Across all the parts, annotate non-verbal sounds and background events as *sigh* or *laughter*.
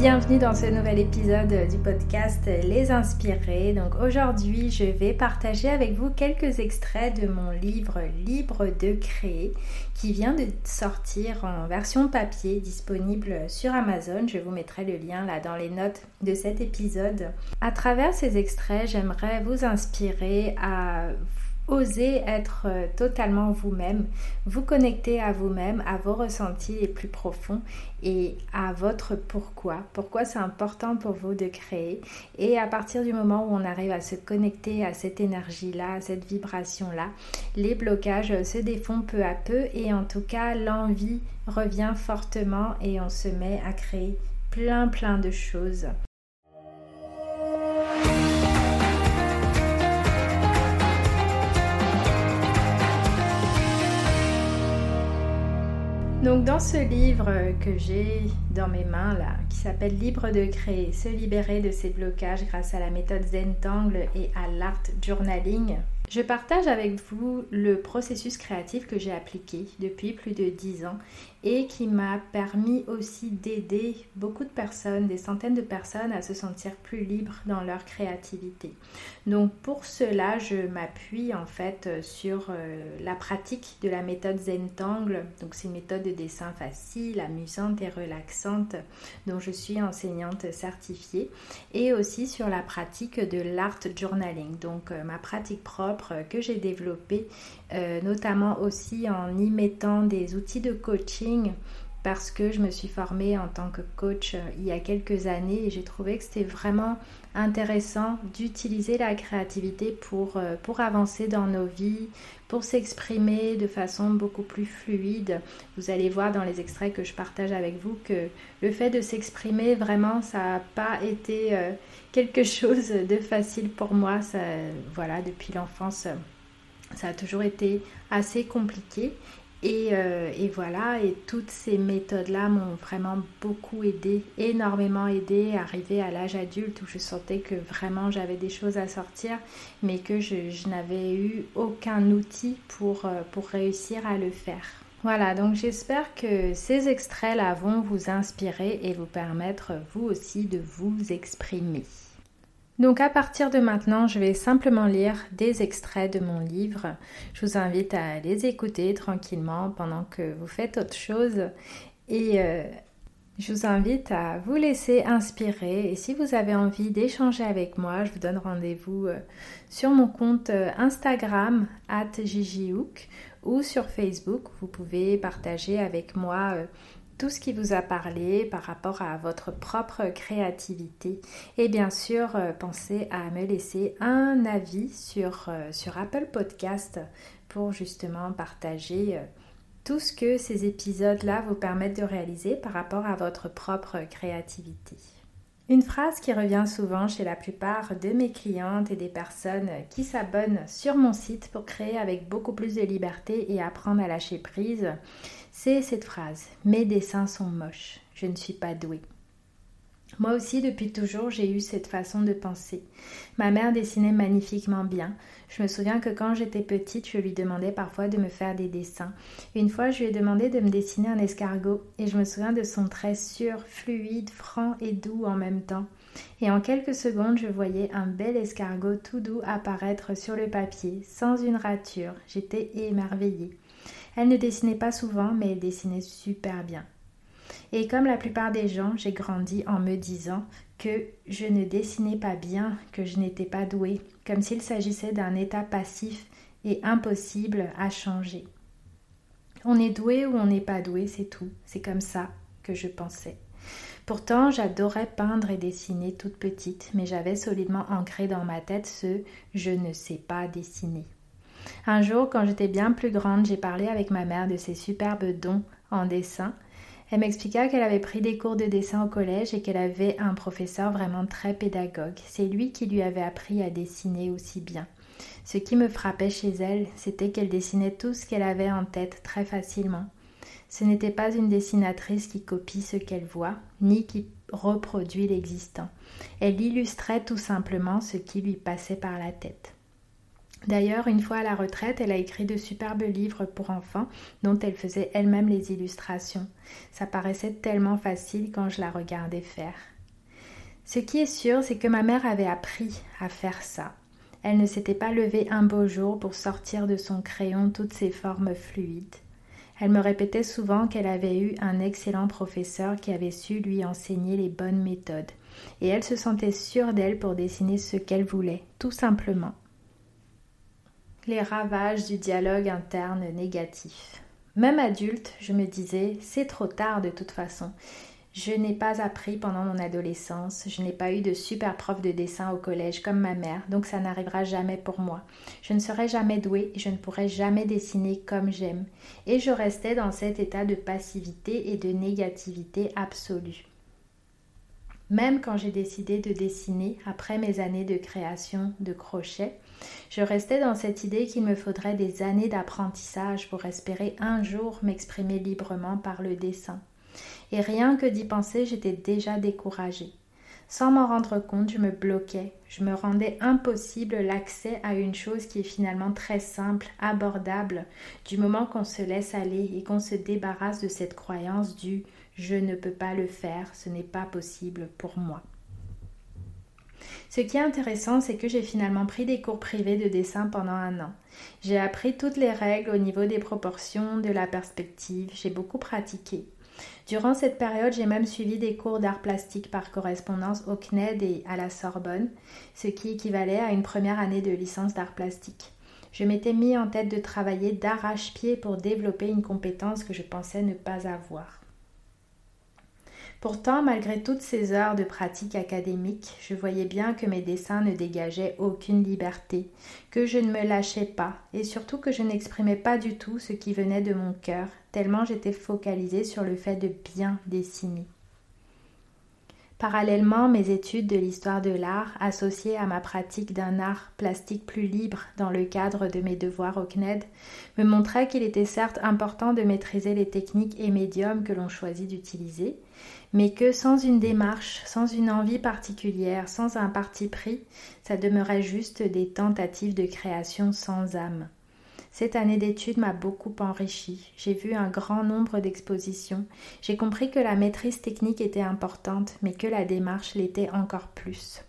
Bienvenue dans ce nouvel épisode du podcast Les Inspirés. Donc aujourd'hui, je vais partager avec vous quelques extraits de mon livre Libre de créer qui vient de sortir en version papier disponible sur Amazon. Je vous mettrai le lien là dans les notes de cet épisode. À travers ces extraits, j'aimerais vous inspirer à Osez être euh, totalement vous-même, vous connecter à vous-même, à vos ressentis les plus profonds et à votre pourquoi. Pourquoi c'est important pour vous de créer. Et à partir du moment où on arrive à se connecter à cette énergie-là, à cette vibration-là, les blocages se défont peu à peu et en tout cas l'envie revient fortement et on se met à créer plein plein de choses. Donc dans ce livre que j'ai dans mes mains là, qui s'appelle Libre de créer, se libérer de ses blocages grâce à la méthode Zentangle et à l'art journaling, je partage avec vous le processus créatif que j'ai appliqué depuis plus de 10 ans et qui m'a permis aussi d'aider beaucoup de personnes, des centaines de personnes à se sentir plus libres dans leur créativité. Donc pour cela, je m'appuie en fait sur euh, la pratique de la méthode Zentangle. Donc c'est une méthode de dessin facile, amusante et relaxante dont je suis enseignante certifiée et aussi sur la pratique de l'art journaling. Donc euh, ma pratique propre que j'ai développé, euh, notamment aussi en y mettant des outils de coaching parce que je me suis formée en tant que coach euh, il y a quelques années et j'ai trouvé que c'était vraiment intéressant d'utiliser la créativité pour, euh, pour avancer dans nos vies, pour s'exprimer de façon beaucoup plus fluide. Vous allez voir dans les extraits que je partage avec vous que le fait de s'exprimer, vraiment, ça n'a pas été quelque *laughs* chose de facile pour moi. Ça, voilà, depuis l'enfance, ça a toujours été assez compliqué. Et, euh, et, voilà, et toutes ces méthodes-là m'ont vraiment beaucoup aidé, énormément aidé, arrivé à l'âge adulte où je sentais que vraiment j'avais des choses à sortir, mais que je, je n'avais eu aucun outil pour, euh, pour réussir à le faire. Voilà, donc j'espère que ces extraits-là vont vous inspirer et vous permettre vous aussi de vous exprimer. Donc à partir de maintenant, je vais simplement lire des extraits de mon livre. Je vous invite à les écouter tranquillement pendant que vous faites autre chose et euh, je vous invite à vous laisser inspirer et si vous avez envie d'échanger avec moi, je vous donne rendez-vous euh, sur mon compte euh, Instagram at ou sur Facebook. Vous pouvez partager avec moi tout ce qui vous a parlé par rapport à votre propre créativité. Et bien sûr, euh, pensez à me laisser un avis sur, euh, Apple Podcast pour justement partager euh, tout ce que ces épisodes-là vous permettent de réaliser par rapport à votre propre créativité. Une phrase qui revient souvent chez la plupart de mes clientes et des personnes qui s'abonnent sur mon site pour créer avec beaucoup plus de liberté et apprendre à lâcher prise, c'est cette phrase Mes dessins sont moches, je ne suis pas douée. Moi aussi, depuis toujours, j'ai eu cette façon de penser. Ma mère dessinait magnifiquement bien. Je me souviens que quand j'étais petite, je lui demandais parfois de me faire des dessins. Une fois, je lui ai demandé de me dessiner un escargot et je me souviens de son trait sûr, fluide, franc et doux en même temps. Et en quelques secondes, je voyais un bel escargot tout doux apparaître sur le papier, sans une rature. J'étais émerveillée. Elle ne dessinait pas souvent, mais elle dessinait super bien. Et comme la plupart des gens, j'ai grandi en me disant que je ne dessinais pas bien, que je n'étais pas douée, comme s'il s'agissait d'un état passif et impossible à changer. On est doué ou on n'est pas doué, c'est tout. C'est comme ça que je pensais. Pourtant, j'adorais peindre et dessiner toute petite, mais j'avais solidement ancré dans ma tête ce je ne sais pas dessiner. Un jour, quand j'étais bien plus grande, j'ai parlé avec ma mère de ses superbes dons en dessin. Elle m'expliqua qu'elle avait pris des cours de dessin au collège et qu'elle avait un professeur vraiment très pédagogue. C'est lui qui lui avait appris à dessiner aussi bien. Ce qui me frappait chez elle, c'était qu'elle dessinait tout ce qu'elle avait en tête très facilement. Ce n'était pas une dessinatrice qui copie ce qu'elle voit, ni qui reproduit l'existant. Elle illustrait tout simplement ce qui lui passait par la tête. D'ailleurs, une fois à la retraite, elle a écrit de superbes livres pour enfants dont elle faisait elle-même les illustrations. Ça paraissait tellement facile quand je la regardais faire. Ce qui est sûr, c'est que ma mère avait appris à faire ça. Elle ne s'était pas levée un beau jour pour sortir de son crayon toutes ses formes fluides. Elle me répétait souvent qu'elle avait eu un excellent professeur qui avait su lui enseigner les bonnes méthodes, et elle se sentait sûre d'elle pour dessiner ce qu'elle voulait, tout simplement. Les ravages du dialogue interne négatif. Même adulte, je me disais, c'est trop tard de toute façon. Je n'ai pas appris pendant mon adolescence, je n'ai pas eu de super prof de dessin au collège comme ma mère, donc ça n'arrivera jamais pour moi. Je ne serai jamais douée et je ne pourrai jamais dessiner comme j'aime. Et je restais dans cet état de passivité et de négativité absolue. Même quand j'ai décidé de dessiner après mes années de création de crochet, je restais dans cette idée qu'il me faudrait des années d'apprentissage pour espérer un jour m'exprimer librement par le dessin et rien que d'y penser, j'étais déjà découragée. Sans m'en rendre compte, je me bloquais, je me rendais impossible l'accès à une chose qui est finalement très simple, abordable, du moment qu'on se laisse aller et qu'on se débarrasse de cette croyance du je ne peux pas le faire, ce n'est pas possible pour moi. Ce qui est intéressant, c'est que j'ai finalement pris des cours privés de dessin pendant un an. J'ai appris toutes les règles au niveau des proportions, de la perspective, j'ai beaucoup pratiqué. Durant cette période, j'ai même suivi des cours d'art plastique par correspondance au CNED et à la Sorbonne, ce qui équivalait à une première année de licence d'art plastique. Je m'étais mis en tête de travailler d'arrache-pied pour développer une compétence que je pensais ne pas avoir. Pourtant, malgré toutes ces heures de pratique académique, je voyais bien que mes dessins ne dégageaient aucune liberté, que je ne me lâchais pas, et surtout que je n'exprimais pas du tout ce qui venait de mon cœur, tellement j'étais focalisée sur le fait de bien dessiner. Parallèlement, mes études de l'histoire de l'art, associées à ma pratique d'un art plastique plus libre dans le cadre de mes devoirs au CNED, me montraient qu'il était certes important de maîtriser les techniques et médiums que l'on choisit d'utiliser, mais que sans une démarche, sans une envie particulière, sans un parti pris, ça demeurait juste des tentatives de création sans âme. Cette année d'études m'a beaucoup enrichi. J'ai vu un grand nombre d'expositions. J'ai compris que la maîtrise technique était importante, mais que la démarche l'était encore plus.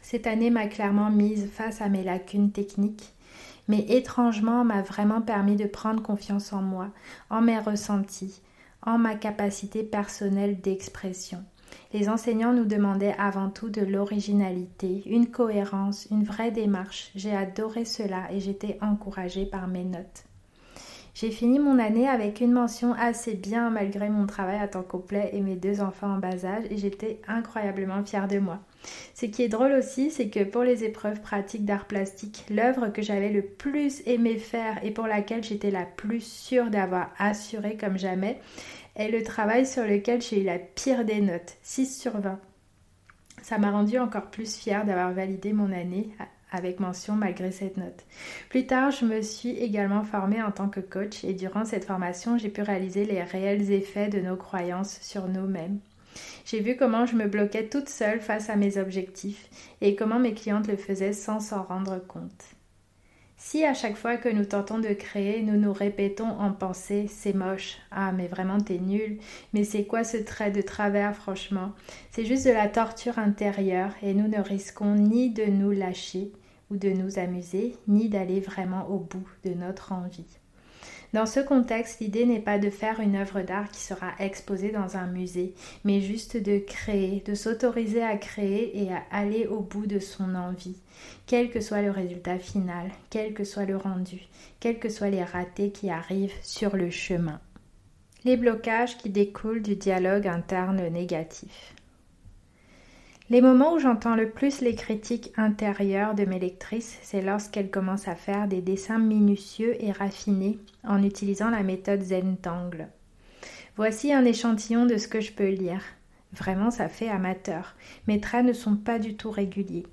Cette année m'a clairement mise face à mes lacunes techniques, mais étrangement m'a vraiment permis de prendre confiance en moi, en mes ressentis, en ma capacité personnelle d'expression. Les enseignants nous demandaient avant tout de l'originalité, une cohérence, une vraie démarche. J'ai adoré cela et j'étais encouragée par mes notes. J'ai fini mon année avec une mention assez bien malgré mon travail à temps complet et mes deux enfants en bas âge et j'étais incroyablement fière de moi. Ce qui est drôle aussi, c'est que pour les épreuves pratiques d'art plastique, l'œuvre que j'avais le plus aimé faire et pour laquelle j'étais la plus sûre d'avoir assuré comme jamais, est le travail sur lequel j'ai eu la pire des notes, 6 sur 20. Ça m'a rendu encore plus fière d'avoir validé mon année avec mention malgré cette note. Plus tard, je me suis également formée en tant que coach et durant cette formation, j'ai pu réaliser les réels effets de nos croyances sur nous-mêmes. J'ai vu comment je me bloquais toute seule face à mes objectifs et comment mes clientes le faisaient sans s'en rendre compte. Si à chaque fois que nous tentons de créer, nous nous répétons en pensée c'est moche, ah mais vraiment t'es nul, mais c'est quoi ce trait de travers franchement? C'est juste de la torture intérieure et nous ne risquons ni de nous lâcher ou de nous amuser, ni d'aller vraiment au bout de notre envie. Dans ce contexte, l'idée n'est pas de faire une œuvre d'art qui sera exposée dans un musée, mais juste de créer, de s'autoriser à créer et à aller au bout de son envie, quel que soit le résultat final, quel que soit le rendu, quels que soient les ratés qui arrivent sur le chemin. Les blocages qui découlent du dialogue interne négatif. Les moments où j'entends le plus les critiques intérieures de mes lectrices, c'est lorsqu'elles commencent à faire des dessins minutieux et raffinés en utilisant la méthode Zentangle. Voici un échantillon de ce que je peux lire. Vraiment, ça fait amateur. Mes traits ne sont pas du tout réguliers.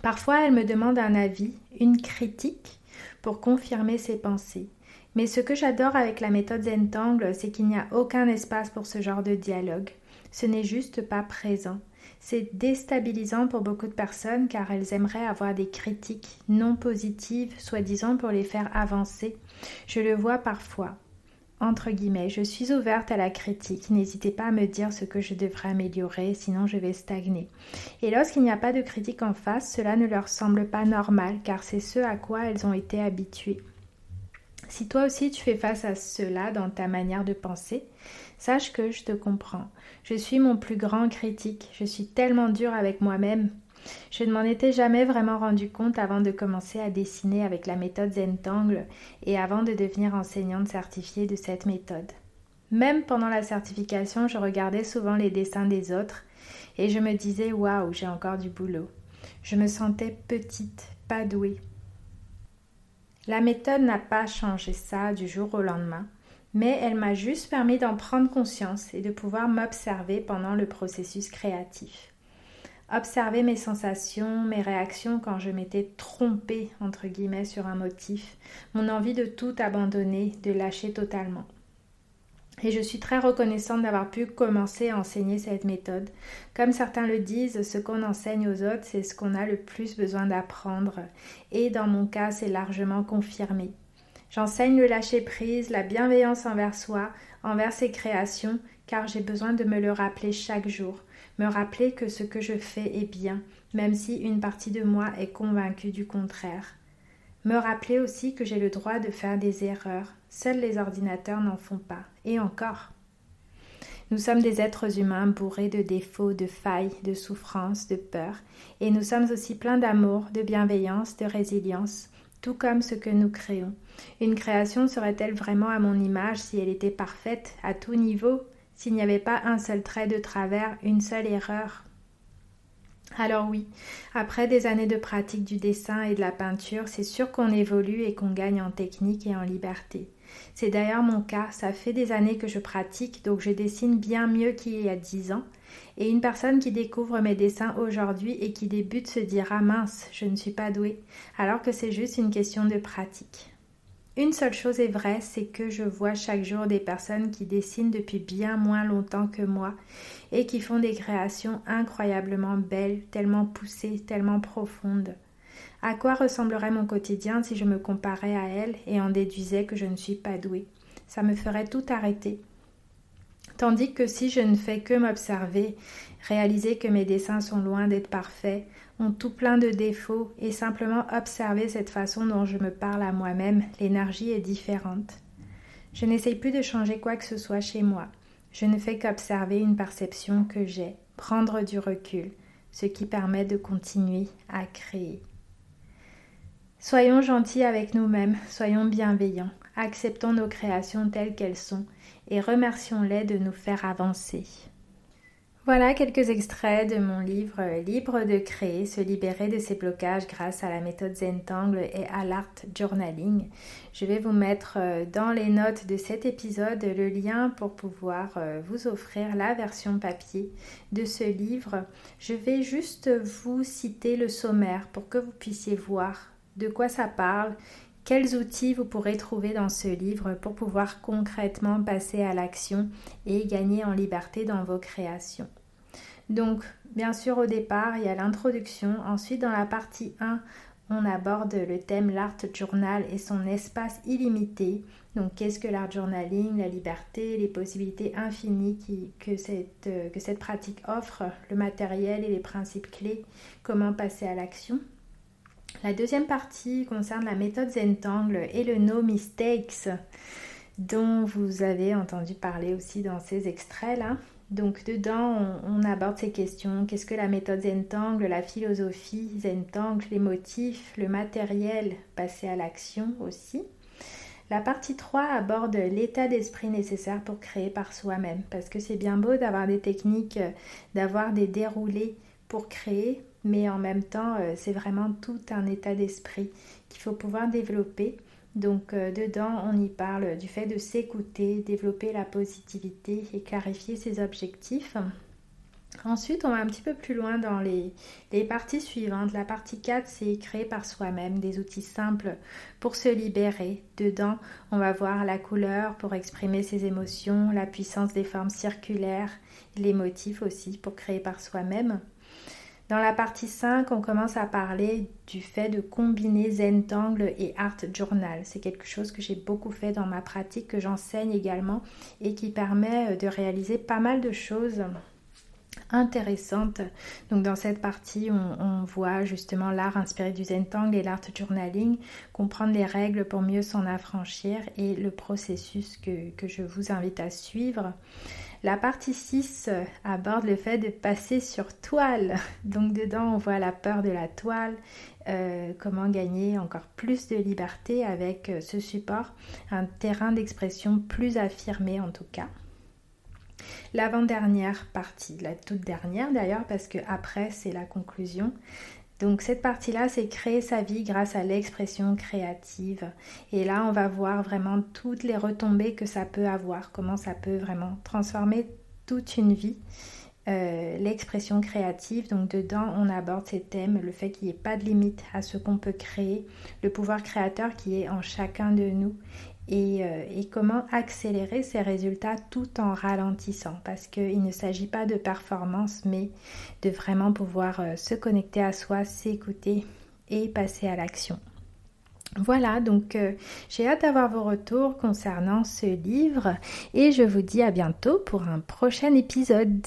Parfois, elles me demandent un avis, une critique, pour confirmer ses pensées. Mais ce que j'adore avec la méthode Zentangle, c'est qu'il n'y a aucun espace pour ce genre de dialogue. Ce n'est juste pas présent. C'est déstabilisant pour beaucoup de personnes car elles aimeraient avoir des critiques non positives, soi-disant pour les faire avancer. Je le vois parfois. Entre guillemets, je suis ouverte à la critique. N'hésitez pas à me dire ce que je devrais améliorer, sinon je vais stagner. Et lorsqu'il n'y a pas de critique en face, cela ne leur semble pas normal, car c'est ce à quoi elles ont été habituées. Si toi aussi tu fais face à cela dans ta manière de penser, Sache que je te comprends. Je suis mon plus grand critique. Je suis tellement dure avec moi-même. Je ne m'en étais jamais vraiment rendu compte avant de commencer à dessiner avec la méthode Zentangle et avant de devenir enseignante certifiée de cette méthode. Même pendant la certification, je regardais souvent les dessins des autres et je me disais waouh, j'ai encore du boulot. Je me sentais petite, pas douée. La méthode n'a pas changé ça du jour au lendemain mais elle m'a juste permis d'en prendre conscience et de pouvoir m'observer pendant le processus créatif. Observer mes sensations, mes réactions quand je m'étais trompée, entre guillemets, sur un motif, mon envie de tout abandonner, de lâcher totalement. Et je suis très reconnaissante d'avoir pu commencer à enseigner cette méthode. Comme certains le disent, ce qu'on enseigne aux autres, c'est ce qu'on a le plus besoin d'apprendre. Et dans mon cas, c'est largement confirmé. J'enseigne le lâcher-prise, la bienveillance envers soi, envers ses créations, car j'ai besoin de me le rappeler chaque jour, me rappeler que ce que je fais est bien, même si une partie de moi est convaincue du contraire. Me rappeler aussi que j'ai le droit de faire des erreurs, seuls les ordinateurs n'en font pas, et encore. Nous sommes des êtres humains bourrés de défauts, de failles, de souffrances, de peurs, et nous sommes aussi pleins d'amour, de bienveillance, de résilience, tout comme ce que nous créons. Une création serait-elle vraiment à mon image si elle était parfaite à tout niveau, s'il n'y avait pas un seul trait de travers, une seule erreur? Alors oui, après des années de pratique du dessin et de la peinture, c'est sûr qu'on évolue et qu'on gagne en technique et en liberté. C'est d'ailleurs mon cas, ça fait des années que je pratique, donc je dessine bien mieux qu'il y a dix ans. Et une personne qui découvre mes dessins aujourd'hui et qui débute se dira mince, je ne suis pas douée, alors que c'est juste une question de pratique. Une seule chose est vraie, c'est que je vois chaque jour des personnes qui dessinent depuis bien moins longtemps que moi et qui font des créations incroyablement belles, tellement poussées, tellement profondes. À quoi ressemblerait mon quotidien si je me comparais à elles et en déduisais que je ne suis pas douée? Ça me ferait tout arrêter. Tandis que si je ne fais que m'observer, réaliser que mes dessins sont loin d'être parfaits, ont tout plein de défauts et simplement observer cette façon dont je me parle à moi-même, l'énergie est différente. Je n'essaye plus de changer quoi que ce soit chez moi. Je ne fais qu'observer une perception que j'ai, prendre du recul, ce qui permet de continuer à créer. Soyons gentils avec nous-mêmes, soyons bienveillants, acceptons nos créations telles qu'elles sont et remercions-les de nous faire avancer. Voilà quelques extraits de mon livre Libre de créer, se libérer de ses blocages grâce à la méthode Zentangle et à l'art journaling. Je vais vous mettre euh, dans les notes de cet épisode le lien pour pouvoir euh, vous offrir la version papier de ce livre. Je vais juste vous citer le sommaire pour que vous puissiez voir de quoi ça parle, quels outils vous pourrez trouver dans ce livre pour pouvoir concrètement passer à l'action et gagner en liberté dans vos créations? Donc, bien sûr, au départ, il y a l'introduction. Ensuite, dans la partie 1, on aborde le thème l'art journal et son espace illimité. Donc, qu'est-ce que l'art journaling, la liberté, les possibilités infinies que, cette, que cette pratique offre, le matériel et les principes clés, comment passer à l'action? La deuxième partie concerne la méthode Zentangle et le No Mistakes dont vous avez entendu parler aussi dans ces extraits-là. Donc dedans, on, aborde ces questions. Qu'est-ce que la méthode Zentangle, la philosophie Zentangle, les motifs, le matériel passé à l'action aussi? La partie 3 aborde l'état d'esprit nécessaire pour créer par soi-même. Parce que c'est bien beau d'avoir des techniques, d'avoir des déroulés pour créer, mais en même temps, euh, c'est vraiment tout un état d'esprit qu'il faut pouvoir développer. Donc euh, dedans, on y parle du fait de s'écouter, développer la positivité et clarifier ses objectifs. Ensuite, on va un petit peu plus loin dans les, les parties suivantes. La partie 4, c'est créer par soi-même des outils simples pour se libérer. Dedans, on va voir la couleur pour exprimer ses émotions, la puissance des formes circulaires, les motifs aussi pour créer par soi-même. Dans la partie 5, on commence à parler du fait de combiner Zentangle et Art Journal. C'est quelque chose que j'ai beaucoup fait dans ma pratique, que j'enseigne également et qui permet de réaliser pas mal de choses intéressantes. Donc dans cette partie, on, voit justement l'art inspiré du Zentangle et l'art journaling, comprendre les règles pour mieux s'en affranchir et le processus que, que je vous invite à suivre. La partie 6 euh, aborde le fait de passer sur toile. Donc dedans, on voit la peur de la toile, euh, comment gagner encore plus de liberté avec euh, ce support, un terrain d'expression plus affirmé en tout cas. L'avant-dernière partie, la toute dernière d'ailleurs, parce que après c'est la conclusion, donc cette partie-là, c'est créer sa vie grâce à l'expression créative. Et là, on va voir vraiment toutes les retombées que ça peut avoir, comment ça peut vraiment transformer toute une vie. Euh, l'expression créative, donc dedans on aborde ces thèmes, le fait qu'il n'y ait pas de limite à ce qu'on peut créer, le pouvoir créateur qui est en chacun de nous euh, et, comment accélérer ces résultats tout en ralentissant parce qu'il ne s'agit pas de performance mais de vraiment pouvoir euh, se connecter à soi, s'écouter et passer à l'action. Voilà, donc euh, j'ai hâte d'avoir vos retours concernant ce livre et je vous dis à bientôt pour un prochain épisode.